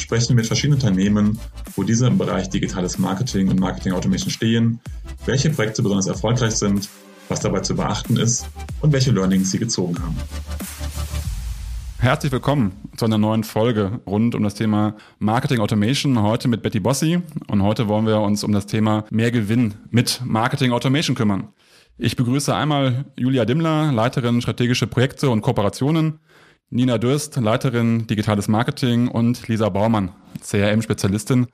sprechen mit verschiedenen Unternehmen, wo diese im Bereich digitales Marketing und Marketing Automation stehen, welche Projekte besonders erfolgreich sind, was dabei zu beachten ist und welche Learnings sie gezogen haben. Herzlich willkommen zu einer neuen Folge rund um das Thema Marketing Automation. Heute mit Betty Bossi und heute wollen wir uns um das Thema mehr Gewinn mit Marketing Automation kümmern. Ich begrüße einmal Julia Dimmler, Leiterin strategische Projekte und Kooperationen, Nina Dürst, Leiterin digitales Marketing und Lisa Baumann, CRM-Spezialistin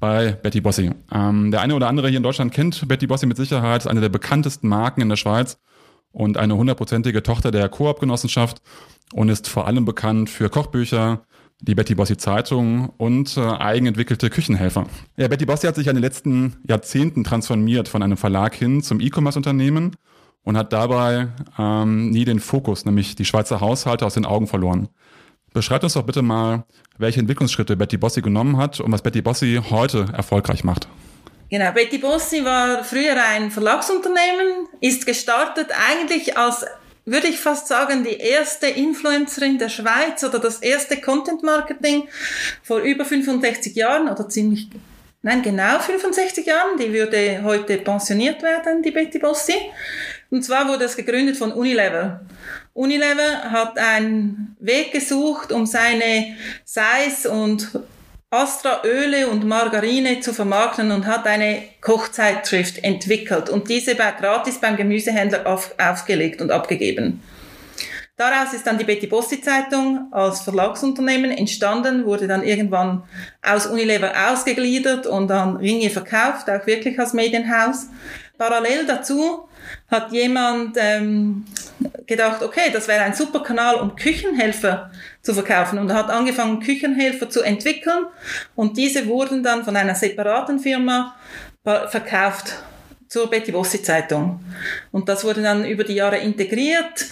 bei Betty Bossi. Ähm, der eine oder andere hier in Deutschland kennt Betty Bossi mit Sicherheit, ist eine der bekanntesten Marken in der Schweiz und eine hundertprozentige Tochter der Koop-Genossenschaft und ist vor allem bekannt für Kochbücher, die Betty Bossi Zeitung und äh, eigenentwickelte Küchenhelfer. Ja, Betty Bossi hat sich in den letzten Jahrzehnten transformiert von einem Verlag hin zum E-Commerce-Unternehmen und hat dabei ähm, nie den Fokus, nämlich die Schweizer Haushalte aus den Augen verloren. Beschreibt uns doch bitte mal, welche Entwicklungsschritte Betty Bossi genommen hat und was Betty Bossi heute erfolgreich macht. Genau, Betty Bossi war früher ein Verlagsunternehmen, ist gestartet eigentlich als, würde ich fast sagen, die erste Influencerin der Schweiz oder das erste Content Marketing vor über 65 Jahren oder ziemlich, nein, genau 65 Jahren. Die würde heute pensioniert werden, die Betty Bossi. Und zwar wurde es gegründet von Unilever. Unilever hat einen Weg gesucht, um seine Seis- und Astra-Öle und Margarine zu vermarkten und hat eine Kochzeitschrift entwickelt und diese gratis beim Gemüsehändler auf, aufgelegt und abgegeben. Daraus ist dann die Betty Bossi Zeitung als Verlagsunternehmen entstanden, wurde dann irgendwann aus Unilever ausgegliedert und an Ringe verkauft, auch wirklich als Medienhaus. Parallel dazu hat jemand ähm, gedacht, okay, das wäre ein super Kanal, um Küchenhelfer zu verkaufen und hat angefangen, Küchenhelfer zu entwickeln und diese wurden dann von einer separaten Firma verkauft zur Betty Bossi Zeitung. Und das wurde dann über die Jahre integriert.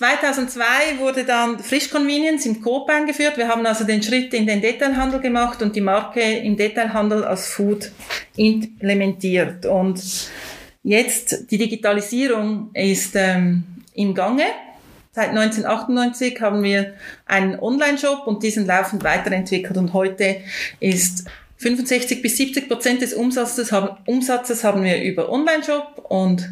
2002 wurde dann Frisch Convenience im Coop eingeführt. Wir haben also den Schritt in den Detailhandel gemacht und die Marke im Detailhandel als Food implementiert. Und Jetzt, die Digitalisierung ist ähm, im Gange. Seit 1998 haben wir einen Online-Shop und diesen laufend weiterentwickelt und heute ist 65 bis 70 Prozent des Umsatzes haben, Umsatzes haben wir über Online-Shop und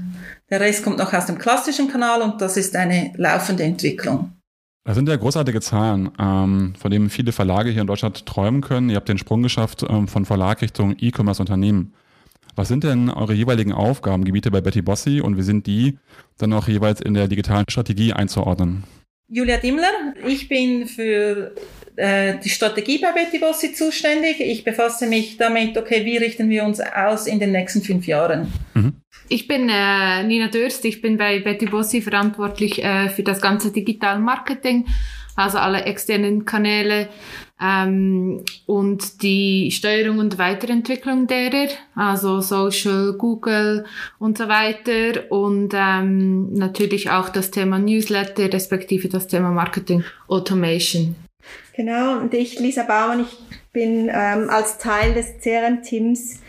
der Rest kommt noch aus dem klassischen Kanal und das ist eine laufende Entwicklung. Das sind ja großartige Zahlen, ähm, von denen viele Verlage hier in Deutschland träumen können. Ihr habt den Sprung geschafft ähm, von Verlag Richtung E-Commerce-Unternehmen. Was sind denn eure jeweiligen Aufgabengebiete bei Betty Bossi und wie sind die dann auch jeweils in der digitalen Strategie einzuordnen? Julia Dimmler, ich bin für äh, die Strategie bei Betty Bossi zuständig. Ich befasse mich damit, okay, wie richten wir uns aus in den nächsten fünf Jahren? Mhm. Ich bin äh, Nina Dörst, ich bin bei Betty Bossi verantwortlich äh, für das ganze Digital Marketing, also alle externen Kanäle, ähm, und die Steuerung und Weiterentwicklung derer, also Social, Google und so weiter und ähm, natürlich auch das Thema Newsletter respektive das Thema Marketing Automation. Genau, und ich, Lisa Baumann, ich bin ähm, als Teil des CRM-Teams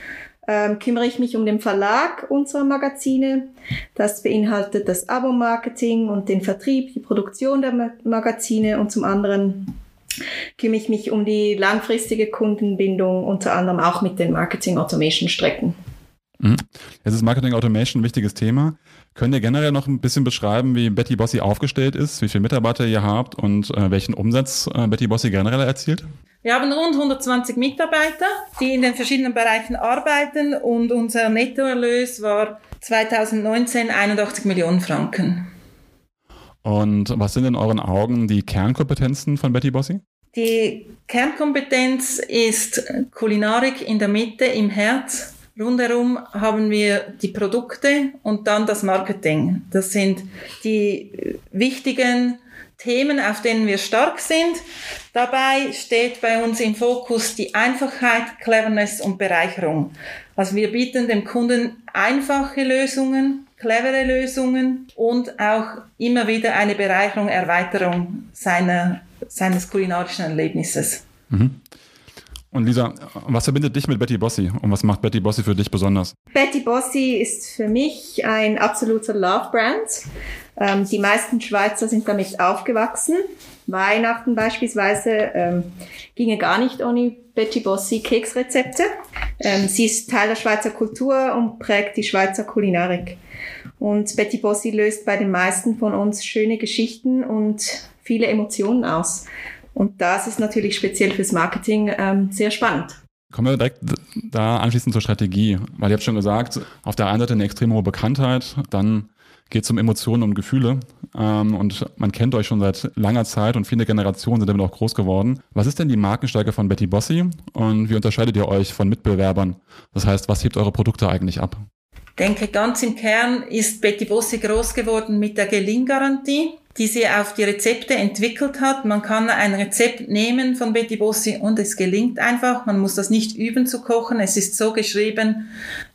ähm, kümmere ich mich um den Verlag unserer Magazine. Das beinhaltet das Abo-Marketing und den Vertrieb, die Produktion der Magazine und zum anderen kümmere ich mich um die langfristige Kundenbindung, unter anderem auch mit den Marketing Automation Strecken. Mhm. Jetzt ist Marketing Automation ein wichtiges Thema. Könnt ihr generell noch ein bisschen beschreiben, wie Betty Bossi aufgestellt ist, wie viele Mitarbeiter ihr habt und äh, welchen Umsatz äh, Betty Bossi generell erzielt? Wir haben rund 120 Mitarbeiter, die in den verschiedenen Bereichen arbeiten und unser Nettoerlös war 2019 81 Millionen Franken. Und was sind in euren Augen die Kernkompetenzen von Betty Bossi? Die Kernkompetenz ist Kulinarik in der Mitte, im Herz. Rundherum haben wir die Produkte und dann das Marketing. Das sind die wichtigen Themen, auf denen wir stark sind. Dabei steht bei uns im Fokus die Einfachheit, Cleverness und Bereicherung. Also wir bieten dem Kunden einfache Lösungen, clevere Lösungen und auch immer wieder eine Bereicherung, Erweiterung seiner, seines kulinarischen Erlebnisses. Mhm. Und Lisa, was verbindet dich mit Betty Bossi und was macht Betty Bossi für dich besonders? Betty Bossi ist für mich ein absoluter Love-Brand. Ähm, die meisten Schweizer sind damit aufgewachsen. Weihnachten beispielsweise ähm, ginge gar nicht ohne Betty Bossi Keksrezepte. Ähm, sie ist Teil der Schweizer Kultur und prägt die Schweizer Kulinarik. Und Betty Bossi löst bei den meisten von uns schöne Geschichten und viele Emotionen aus. Und das ist natürlich speziell fürs Marketing ähm, sehr spannend. Kommen wir direkt da anschließend zur Strategie, weil ihr habt schon gesagt, auf der einen Seite eine extrem hohe Bekanntheit, dann geht es um Emotionen und Gefühle ähm, und man kennt euch schon seit langer Zeit und viele Generationen sind damit auch groß geworden. Was ist denn die Markenstärke von Betty Bossi und wie unterscheidet ihr euch von Mitbewerbern? Das heißt, was hebt eure Produkte eigentlich ab? Denke, ganz im Kern ist Betty Bossi groß geworden mit der Gelinggarantie die sie auf die Rezepte entwickelt hat. Man kann ein Rezept nehmen von Betty Bossi und es gelingt einfach. Man muss das nicht üben zu kochen. Es ist so geschrieben,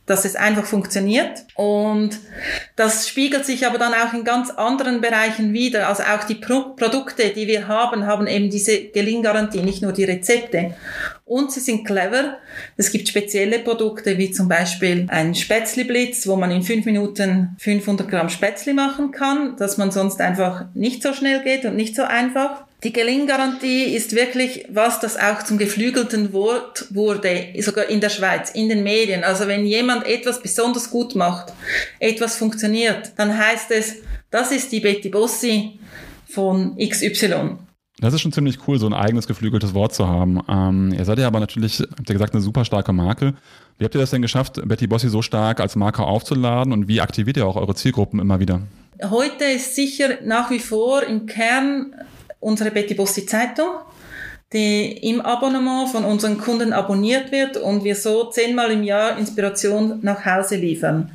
dass es einfach funktioniert. Und das spiegelt sich aber dann auch in ganz anderen Bereichen wieder. Also auch die Pro Produkte, die wir haben, haben eben diese Gelinggarantie, nicht nur die Rezepte. Und sie sind clever. Es gibt spezielle Produkte, wie zum Beispiel ein Spätzli-Blitz, wo man in fünf Minuten 500 Gramm Spätzli machen kann, dass man sonst einfach nicht so schnell geht und nicht so einfach. Die Gelinggarantie ist wirklich was, das auch zum geflügelten Wort wurde, sogar in der Schweiz, in den Medien. Also wenn jemand etwas besonders gut macht, etwas funktioniert, dann heißt es, das ist die Betty Bossi von XY. Das ist schon ziemlich cool, so ein eigenes geflügeltes Wort zu haben. Ähm, ihr seid ja aber natürlich, habt ihr gesagt, eine super starke Marke. Wie habt ihr das denn geschafft, Betty Bossi so stark als Marke aufzuladen und wie aktiviert ihr auch eure Zielgruppen immer wieder? Heute ist sicher nach wie vor im Kern unsere Betty Bossi Zeitung, die im Abonnement von unseren Kunden abonniert wird und wir so zehnmal im Jahr Inspiration nach Hause liefern.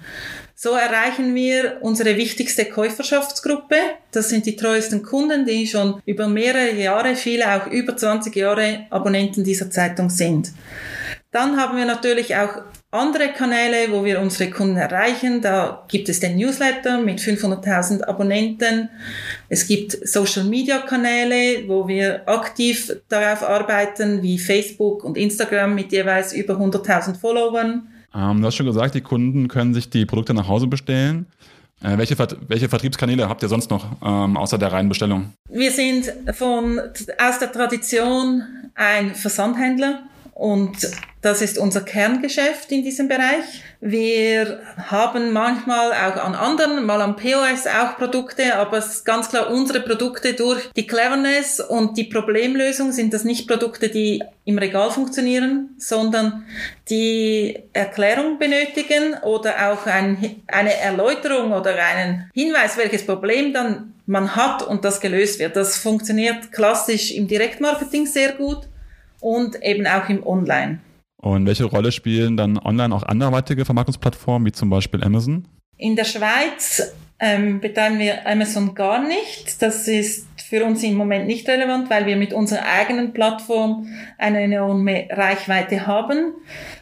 So erreichen wir unsere wichtigste Käuferschaftsgruppe. Das sind die treuesten Kunden, die schon über mehrere Jahre, viele auch über 20 Jahre Abonnenten dieser Zeitung sind. Dann haben wir natürlich auch andere Kanäle, wo wir unsere Kunden erreichen. Da gibt es den Newsletter mit 500.000 Abonnenten. Es gibt Social-Media-Kanäle, wo wir aktiv darauf arbeiten, wie Facebook und Instagram mit jeweils über 100.000 Followern. Ähm, du hast schon gesagt, die Kunden können sich die Produkte nach Hause bestellen. Äh, welche, welche Vertriebskanäle habt ihr sonst noch ähm, außer der reinen Bestellung? Wir sind von, aus der Tradition ein Versandhändler und das ist unser Kerngeschäft in diesem Bereich. Wir haben manchmal auch an anderen, mal am POS auch Produkte, aber es ist ganz klar, unsere Produkte durch die Cleverness und die Problemlösung sind das nicht Produkte, die im Regal funktionieren, sondern die Erklärung benötigen oder auch ein, eine Erläuterung oder einen Hinweis, welches Problem dann man hat und das gelöst wird. Das funktioniert klassisch im Direktmarketing sehr gut und eben auch im Online. Und welche Rolle spielen dann online auch anderweitige Vermarktungsplattformen, wie zum Beispiel Amazon? In der Schweiz ähm, betreiben wir Amazon gar nicht. Das ist für uns im Moment nicht relevant, weil wir mit unserer eigenen Plattform eine enorme Reichweite haben.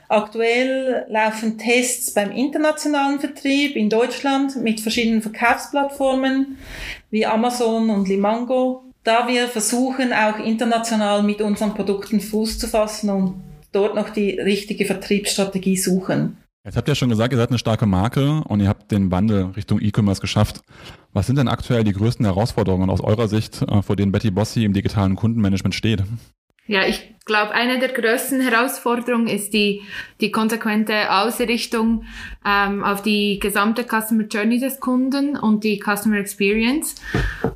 Aktuell laufen Tests beim internationalen Vertrieb in Deutschland mit verschiedenen Verkaufsplattformen wie Amazon und Limango da wir versuchen, auch international mit unseren Produkten Fuß zu fassen und dort noch die richtige Vertriebsstrategie suchen. Jetzt habt ihr schon gesagt, ihr seid eine starke Marke und ihr habt den Wandel Richtung E-Commerce geschafft. Was sind denn aktuell die größten Herausforderungen aus eurer Sicht, äh, vor denen Betty Bossi im digitalen Kundenmanagement steht? Ja, ich glaube, eine der größten Herausforderungen ist die, die konsequente Ausrichtung ähm, auf die gesamte Customer Journey des Kunden und die Customer Experience.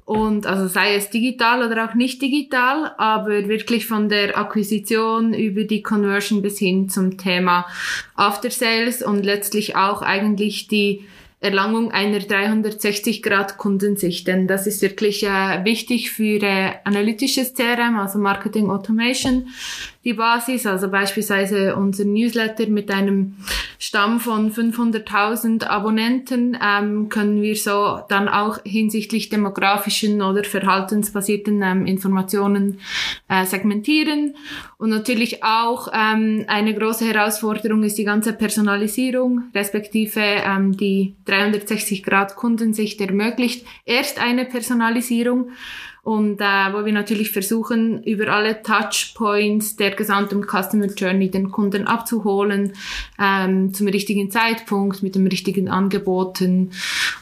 Und also sei es digital oder auch nicht digital, aber wirklich von der Akquisition über die Conversion bis hin zum Thema After Sales und letztlich auch eigentlich die Erlangung einer 360-Grad-Kundensicht. Denn das ist wirklich äh, wichtig für äh, analytisches CRM, also Marketing Automation, die Basis, also beispielsweise unser Newsletter mit einem Stamm von 500.000 Abonnenten ähm, können wir so dann auch hinsichtlich demografischen oder verhaltensbasierten ähm, Informationen äh, segmentieren. Und natürlich auch ähm, eine große Herausforderung ist die ganze Personalisierung, respektive ähm, die 360-Grad-Kundensicht ermöglicht erst eine Personalisierung und äh, wo wir natürlich versuchen, über alle Touchpoints der gesamten Customer Journey den Kunden abzuholen, ähm, zum richtigen Zeitpunkt, mit dem richtigen Angeboten,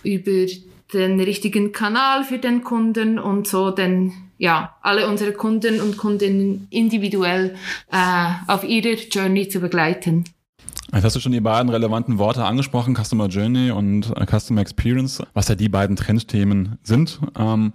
über den richtigen Kanal für den Kunden und so den ja, alle unsere Kunden und Kundinnen individuell äh, auf ihrer Journey zu begleiten. Jetzt hast du schon die beiden relevanten Worte angesprochen, Customer Journey und äh, Customer Experience, was ja die beiden Trendthemen sind. Ähm,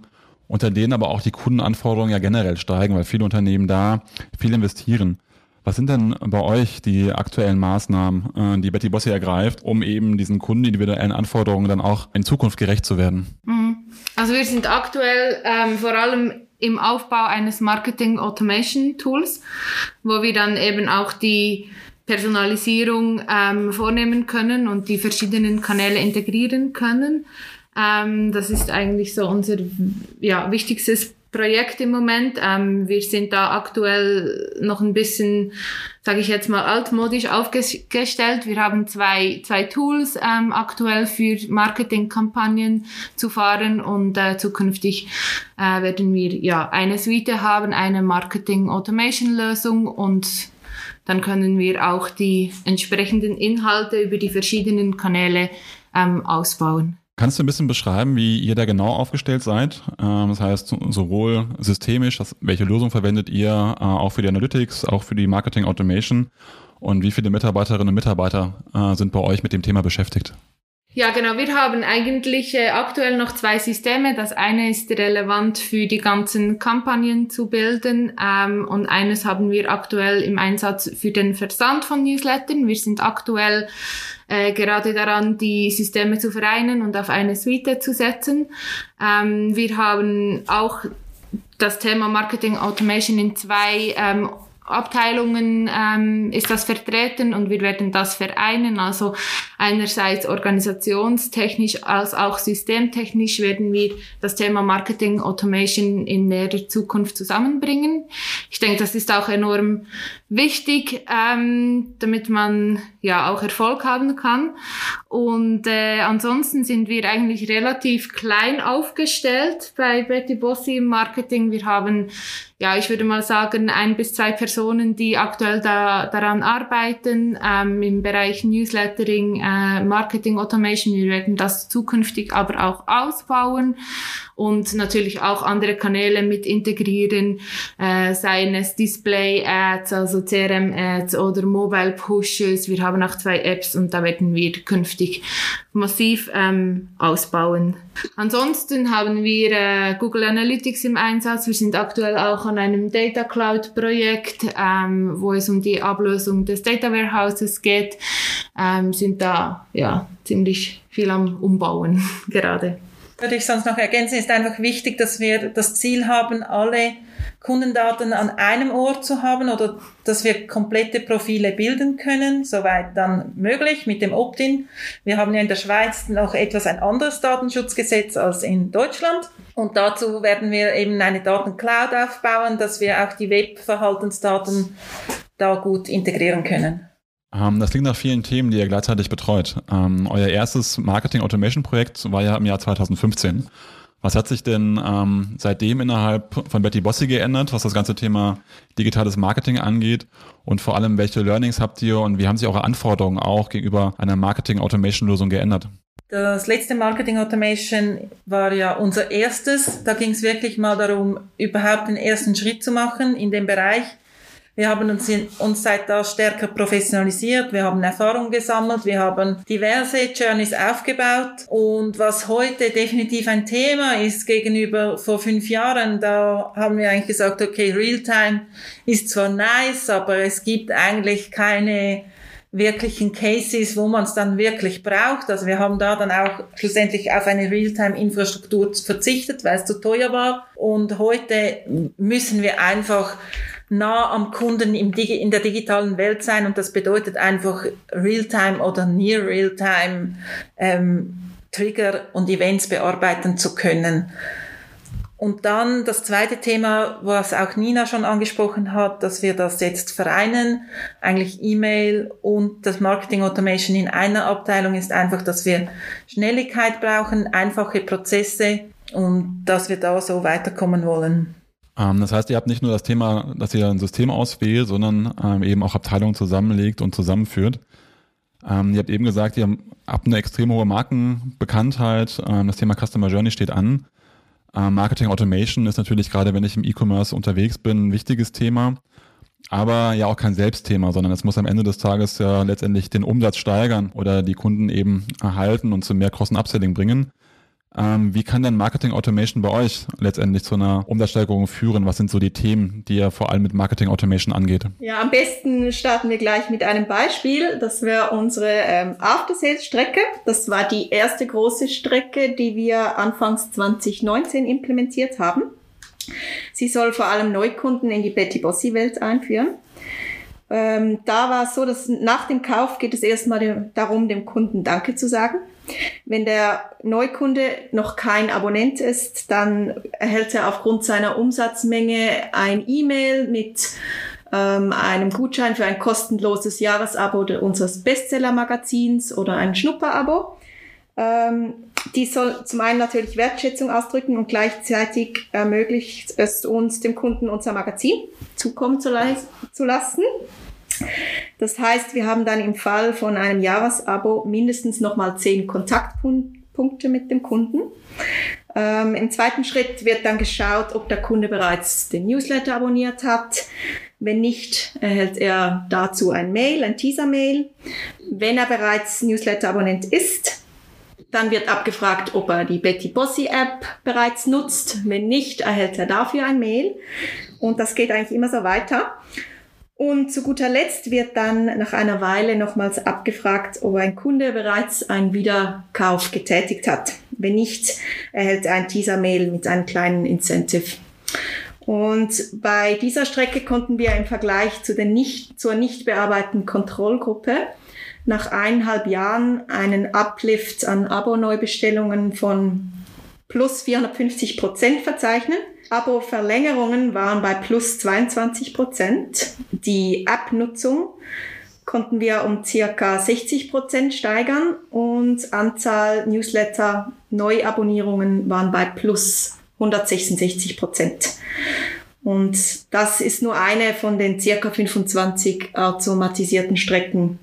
unter denen aber auch die Kundenanforderungen ja generell steigen, weil viele Unternehmen da viel investieren. Was sind denn bei euch die aktuellen Maßnahmen, äh, die Betty Bossi ergreift, um eben diesen kundenindividuellen Anforderungen dann auch in Zukunft gerecht zu werden? Mhm. Also wir sind aktuell ähm, vor allem im Aufbau eines Marketing Automation Tools, wo wir dann eben auch die Personalisierung ähm, vornehmen können und die verschiedenen Kanäle integrieren können. Ähm, das ist eigentlich so unser ja, wichtigstes Projekt im Moment. Ähm, wir sind da aktuell noch ein bisschen, sage ich jetzt mal, altmodisch aufgestellt. Wir haben zwei, zwei Tools ähm, aktuell für Marketingkampagnen zu fahren und äh, zukünftig äh, werden wir ja eine Suite haben, eine Marketing Automation Lösung und dann können wir auch die entsprechenden Inhalte über die verschiedenen Kanäle ähm, ausbauen. Kannst du ein bisschen beschreiben, wie ihr da genau aufgestellt seid? Ähm, das heißt, sowohl systemisch, welche Lösung verwendet ihr äh, auch für die Analytics, auch für die Marketing Automation und wie viele Mitarbeiterinnen und Mitarbeiter äh, sind bei euch mit dem Thema beschäftigt? Ja, genau. Wir haben eigentlich äh, aktuell noch zwei Systeme. Das eine ist relevant für die ganzen Kampagnen zu bilden ähm, und eines haben wir aktuell im Einsatz für den Versand von Newslettern. Wir sind aktuell äh, gerade daran, die Systeme zu vereinen und auf eine Suite zu setzen. Ähm, wir haben auch das Thema Marketing Automation in zwei ähm, Abteilungen ähm, ist das vertreten und wir werden das vereinen. Also einerseits organisationstechnisch als auch systemtechnisch werden wir das Thema Marketing Automation in näherer Zukunft zusammenbringen. Ich denke, das ist auch enorm wichtig, ähm, damit man ja auch Erfolg haben kann. Und äh, ansonsten sind wir eigentlich relativ klein aufgestellt bei Betty Bossi im Marketing. Wir haben ja, ich würde mal sagen, ein bis zwei Personen, die aktuell da, daran arbeiten ähm, im Bereich Newslettering, äh, Marketing Automation. Wir werden das zukünftig aber auch ausbauen und natürlich auch andere Kanäle mit integrieren, äh, seien es Display Ads, also CRM Ads oder Mobile Pushes. Wir haben auch zwei Apps und da werden wir künftig massiv ähm, ausbauen. Ansonsten haben wir äh, Google Analytics im Einsatz. Wir sind aktuell auch an einem Data Cloud Projekt, ähm, wo es um die Ablösung des Data Warehouses geht. Ähm, sind da ja ziemlich viel am Umbauen gerade. Würde ich sonst noch ergänzen, ist einfach wichtig, dass wir das Ziel haben, alle Kundendaten an einem Ort zu haben oder dass wir komplette Profile bilden können, soweit dann möglich mit dem Opt-in. Wir haben ja in der Schweiz noch etwas ein anderes Datenschutzgesetz als in Deutschland. Und dazu werden wir eben eine Datencloud aufbauen, dass wir auch die Webverhaltensdaten da gut integrieren können. Ähm, das klingt nach vielen Themen, die ihr gleichzeitig betreut. Ähm, euer erstes Marketing Automation Projekt war ja im Jahr 2015. Was hat sich denn ähm, seitdem innerhalb von Betty Bossi geändert, was das ganze Thema digitales Marketing angeht? Und vor allem, welche Learnings habt ihr und wie haben sich eure Anforderungen auch gegenüber einer Marketing Automation Lösung geändert? Das letzte Marketing Automation war ja unser erstes. Da ging es wirklich mal darum, überhaupt den ersten Schritt zu machen in dem Bereich. Wir haben uns, in, uns seit da stärker professionalisiert, wir haben Erfahrung gesammelt, wir haben diverse Journeys aufgebaut und was heute definitiv ein Thema ist gegenüber vor fünf Jahren, da haben wir eigentlich gesagt, okay, Realtime ist zwar nice, aber es gibt eigentlich keine wirklichen Cases, wo man es dann wirklich braucht. Also wir haben da dann auch schlussendlich auf eine Realtime-Infrastruktur verzichtet, weil es zu teuer war. Und heute müssen wir einfach nah am Kunden im Digi in der digitalen Welt sein und das bedeutet einfach Realtime oder Near Realtime ähm, Trigger und Events bearbeiten zu können. Und dann das zweite Thema, was auch Nina schon angesprochen hat, dass wir das jetzt vereinen, eigentlich E-Mail und das Marketing Automation in einer Abteilung ist einfach, dass wir Schnelligkeit brauchen, einfache Prozesse und dass wir da so weiterkommen wollen. Ähm, das heißt, ihr habt nicht nur das Thema, dass ihr ein System auswählt, sondern ähm, eben auch Abteilungen zusammenlegt und zusammenführt. Ähm, ihr habt eben gesagt, ihr habt eine extrem hohe Markenbekanntheit. Das Thema Customer Journey steht an. Marketing Automation ist natürlich gerade, wenn ich im E-Commerce unterwegs bin, ein wichtiges Thema. Aber ja auch kein Selbstthema, sondern es muss am Ende des Tages ja letztendlich den Umsatz steigern oder die Kunden eben erhalten und zu mehr Cross-Upselling bringen. Ähm, wie kann denn Marketing Automation bei euch letztendlich zu einer Umsatzsteigerung führen? Was sind so die Themen, die ihr vor allem mit Marketing Automation angeht? Ja, am besten starten wir gleich mit einem Beispiel. Das wäre unsere ähm, After-Sales-Strecke. Das war die erste große Strecke, die wir anfangs 2019 implementiert haben. Sie soll vor allem Neukunden in die Betty Bossi Welt einführen. Ähm, da war es so, dass nach dem Kauf geht es erstmal darum, dem Kunden Danke zu sagen. Wenn der Neukunde noch kein Abonnent ist, dann erhält er aufgrund seiner Umsatzmenge ein E-Mail mit ähm, einem Gutschein für ein kostenloses Jahresabo unseres Bestseller-Magazins oder ein Schnupperabo. Ähm, die soll zum einen natürlich Wertschätzung ausdrücken und gleichzeitig ermöglicht es uns, dem Kunden unser Magazin zukommen zu, zu lassen. Das heißt, wir haben dann im Fall von einem Jahresabo mindestens nochmal zehn Kontaktpunkte mit dem Kunden. Ähm, Im zweiten Schritt wird dann geschaut, ob der Kunde bereits den Newsletter abonniert hat. Wenn nicht, erhält er dazu ein Mail, ein Teaser-Mail. Wenn er bereits Newsletter-Abonnent ist, dann wird abgefragt, ob er die Betty Bossy App bereits nutzt. Wenn nicht, erhält er dafür ein Mail. Und das geht eigentlich immer so weiter. Und zu guter Letzt wird dann nach einer Weile nochmals abgefragt, ob ein Kunde bereits einen Wiederkauf getätigt hat. Wenn nicht, erhält er ein Teaser-Mail mit einem kleinen Incentive. Und bei dieser Strecke konnten wir im Vergleich zu den nicht, zur nicht bearbeiteten Kontrollgruppe nach eineinhalb Jahren einen Uplift an Abo-Neubestellungen von plus 450 Prozent verzeichnen. Abo-Verlängerungen waren bei plus 22 Prozent. Die App-Nutzung konnten wir um circa 60 Prozent steigern und Anzahl Newsletter-Neuabonnierungen waren bei plus 166 Prozent. Und das ist nur eine von den circa 25 automatisierten Strecken,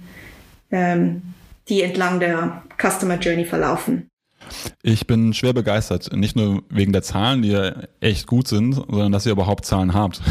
ähm, die entlang der Customer Journey verlaufen. Ich bin schwer begeistert, nicht nur wegen der Zahlen, die ja echt gut sind, sondern dass ihr überhaupt Zahlen habt.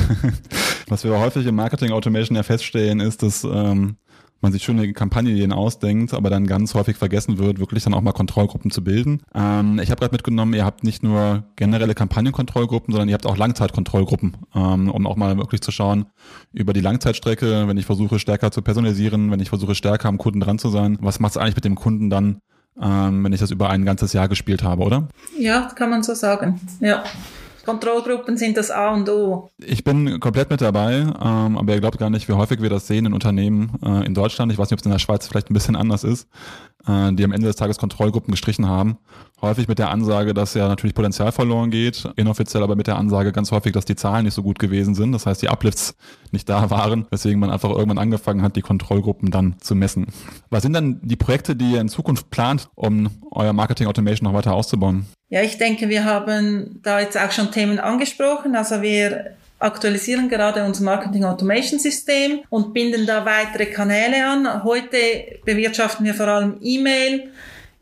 Was wir häufig im Marketing Automation ja feststellen, ist, dass ähm, man sich schöne Kampagnenideen ausdenkt, aber dann ganz häufig vergessen wird, wirklich dann auch mal Kontrollgruppen zu bilden. Ähm, ich habe gerade mitgenommen, ihr habt nicht nur generelle Kampagnenkontrollgruppen, sondern ihr habt auch Langzeitkontrollgruppen, ähm, um auch mal wirklich zu schauen über die Langzeitstrecke, wenn ich versuche stärker zu personalisieren, wenn ich versuche stärker am Kunden dran zu sein, was macht es eigentlich mit dem Kunden dann, ähm, wenn ich das über ein ganzes Jahr gespielt habe, oder? Ja, kann man so sagen. Ja. Kontrollgruppen sind das A und O. Ich bin komplett mit dabei, ähm, aber ihr glaubt gar nicht, wie häufig wir das sehen in Unternehmen äh, in Deutschland. Ich weiß nicht, ob es in der Schweiz vielleicht ein bisschen anders ist, äh, die am Ende des Tages Kontrollgruppen gestrichen haben. Häufig mit der Ansage, dass ja natürlich Potenzial verloren geht, inoffiziell aber mit der Ansage ganz häufig, dass die Zahlen nicht so gut gewesen sind. Das heißt, die Uplifts nicht da waren, weswegen man einfach irgendwann angefangen hat, die Kontrollgruppen dann zu messen. Was sind dann die Projekte, die ihr in Zukunft plant, um euer Marketing Automation noch weiter auszubauen? Ja, ich denke, wir haben da jetzt auch schon Themen angesprochen. Also wir aktualisieren gerade unser Marketing Automation System und binden da weitere Kanäle an. Heute bewirtschaften wir vor allem E-Mail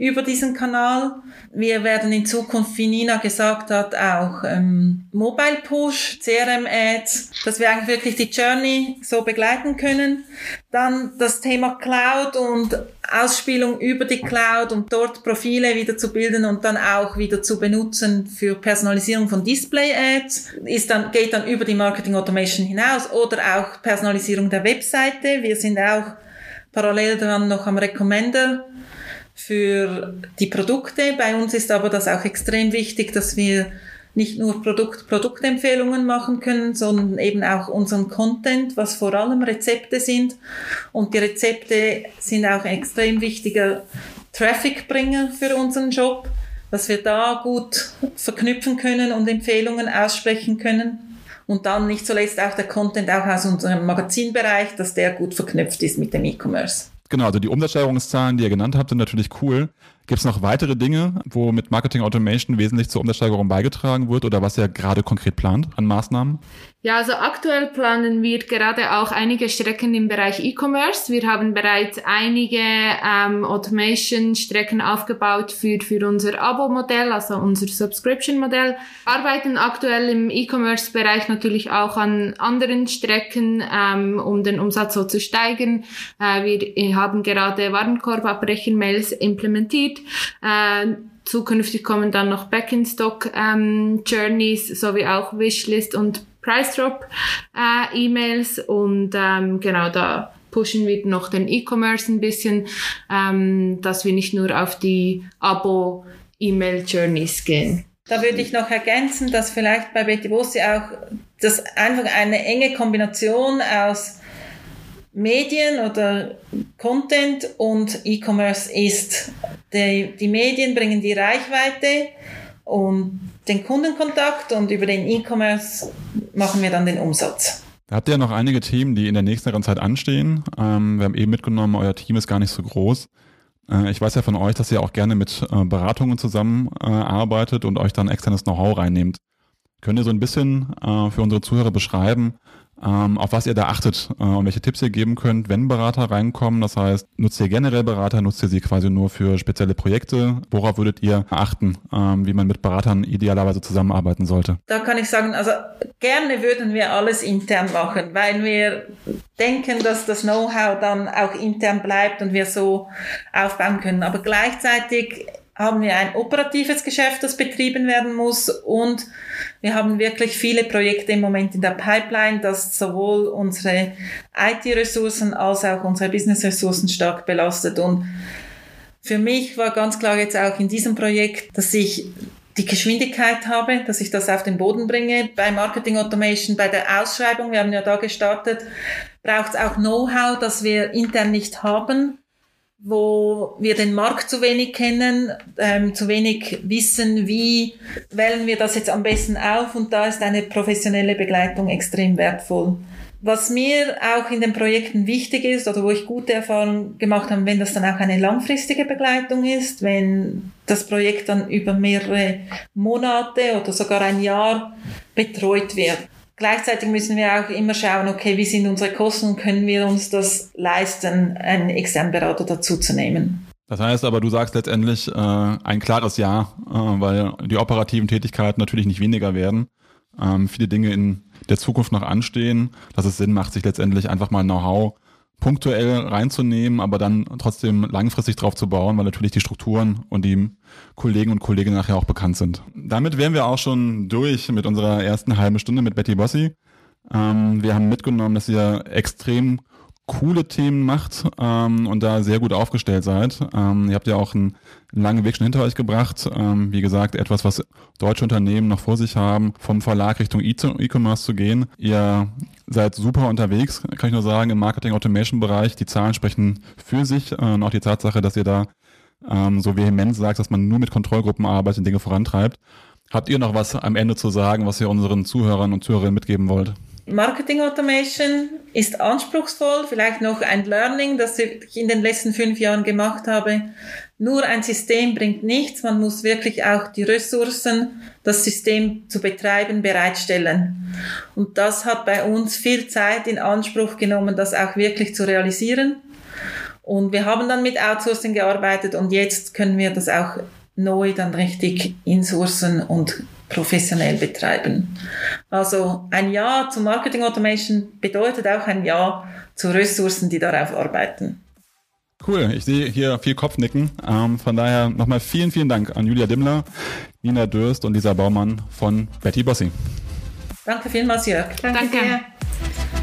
über diesen Kanal. Wir werden in Zukunft, wie Nina gesagt hat, auch ähm, Mobile Push, CRM Ads, dass wir eigentlich wirklich die Journey so begleiten können. Dann das Thema Cloud und Ausspielung über die Cloud, um dort Profile wieder zu bilden und dann auch wieder zu benutzen für Personalisierung von Display Ads. Ist dann, geht dann über die Marketing Automation hinaus oder auch Personalisierung der Webseite. Wir sind auch parallel dran noch am Recommender für die Produkte. Bei uns ist aber das auch extrem wichtig, dass wir nicht nur Produkt, Produktempfehlungen machen können, sondern eben auch unseren Content, was vor allem Rezepte sind. Und die Rezepte sind auch ein extrem wichtiger Trafficbringer für unseren Job, dass wir da gut verknüpfen können und Empfehlungen aussprechen können. Und dann nicht zuletzt auch der Content auch aus unserem Magazinbereich, dass der gut verknüpft ist mit dem E-Commerce. Genau, also die Umsatzsteigerungszahlen, die ihr genannt habt, sind natürlich cool. Gibt es noch weitere Dinge, wo mit Marketing Automation wesentlich zur Umsatzsteigerung beigetragen wird oder was ihr gerade konkret plant an Maßnahmen? Ja, also aktuell planen wir gerade auch einige Strecken im Bereich E-Commerce. Wir haben bereits einige ähm, Automation-Strecken aufgebaut für, für unser Abo-Modell, also unser Subscription-Modell. Arbeiten aktuell im E-Commerce-Bereich natürlich auch an anderen Strecken, ähm, um den Umsatz so zu steigern. Äh, wir haben gerade Warenkorbabbrechen-Mails implementiert. Äh, Zukünftig kommen dann noch Back-in-Stock ähm, sowie auch Wishlist und Price Drop äh, und ähm, genau da pushen wir noch den E-Commerce ein bisschen, ähm, dass wir nicht nur auf die Abo-E-Mail-Journeys gehen. Da würde ich noch ergänzen, dass vielleicht bei Betty Bossi auch das einfach eine enge Kombination aus Medien oder Content und E-Commerce ist. Die, die Medien bringen die Reichweite und den Kundenkontakt und über den E-Commerce machen wir dann den Umsatz. Da habt ihr ja noch einige Themen, die in der nächsten Zeit anstehen. Ähm, wir haben eben mitgenommen, euer Team ist gar nicht so groß. Äh, ich weiß ja von euch, dass ihr auch gerne mit äh, Beratungen zusammenarbeitet äh, und euch dann externes Know-how reinnehmt. Könnt ihr so ein bisschen äh, für unsere Zuhörer beschreiben, ähm, auf was ihr da achtet äh, und welche Tipps ihr geben könnt, wenn Berater reinkommen. Das heißt, nutzt ihr generell Berater, nutzt ihr sie quasi nur für spezielle Projekte? Worauf würdet ihr achten, ähm, wie man mit Beratern idealerweise zusammenarbeiten sollte? Da kann ich sagen, also gerne würden wir alles intern machen, weil wir denken, dass das Know-how dann auch intern bleibt und wir so aufbauen können. Aber gleichzeitig haben wir ein operatives Geschäft, das betrieben werden muss und wir haben wirklich viele Projekte im Moment in der Pipeline, das sowohl unsere IT-Ressourcen als auch unsere Business-Ressourcen stark belastet. Und für mich war ganz klar jetzt auch in diesem Projekt, dass ich die Geschwindigkeit habe, dass ich das auf den Boden bringe. Bei Marketing Automation, bei der Ausschreibung, wir haben ja da gestartet, braucht es auch Know-how, das wir intern nicht haben wo wir den Markt zu wenig kennen, ähm, zu wenig wissen, wie wählen wir das jetzt am besten auf und da ist eine professionelle Begleitung extrem wertvoll. Was mir auch in den Projekten wichtig ist oder wo ich gute Erfahrungen gemacht habe, wenn das dann auch eine langfristige Begleitung ist, wenn das Projekt dann über mehrere Monate oder sogar ein Jahr betreut wird. Gleichzeitig müssen wir auch immer schauen, okay, wie sind unsere Kosten und können wir uns das leisten, einen externen Berater dazu zu nehmen. Das heißt aber, du sagst letztendlich äh, ein klares Ja, äh, weil die operativen Tätigkeiten natürlich nicht weniger werden. Ähm, viele Dinge in der Zukunft noch anstehen, dass es Sinn macht, sich letztendlich einfach mal Know-how punktuell reinzunehmen, aber dann trotzdem langfristig drauf zu bauen, weil natürlich die Strukturen und die Kollegen und Kolleginnen nachher auch bekannt sind. Damit wären wir auch schon durch mit unserer ersten halben Stunde mit Betty Bossi. Ähm, wir haben mitgenommen, dass ihr extrem coole Themen macht ähm, und da sehr gut aufgestellt seid. Ähm, ihr habt ja auch einen langen Weg schon hinter euch gebracht. Ähm, wie gesagt, etwas, was deutsche Unternehmen noch vor sich haben, vom Verlag Richtung E-Commerce zu gehen. Ihr seid super unterwegs, kann ich nur sagen, im Marketing-Automation-Bereich. Die Zahlen sprechen für sich äh, und auch die Tatsache, dass ihr da ähm, so vehement sagt, dass man nur mit Kontrollgruppen arbeitet und Dinge vorantreibt. Habt ihr noch was am Ende zu sagen, was ihr unseren Zuhörern und Zuhörerinnen mitgeben wollt? Marketing Automation ist anspruchsvoll, vielleicht noch ein Learning, das ich in den letzten fünf Jahren gemacht habe. Nur ein System bringt nichts, man muss wirklich auch die Ressourcen, das System zu betreiben, bereitstellen. Und das hat bei uns viel Zeit in Anspruch genommen, das auch wirklich zu realisieren. Und wir haben dann mit Outsourcing gearbeitet und jetzt können wir das auch neu dann richtig insourcen und professionell betreiben. Also ein Ja zu Marketing Automation bedeutet auch ein Ja zu Ressourcen, die darauf arbeiten. Cool, ich sehe hier viel Kopfnicken. Ähm, von daher nochmal vielen, vielen Dank an Julia Dimmler, Nina Dürst und Lisa Baumann von Betty Bossi. Danke vielmals, Jörg. Danke. Danke.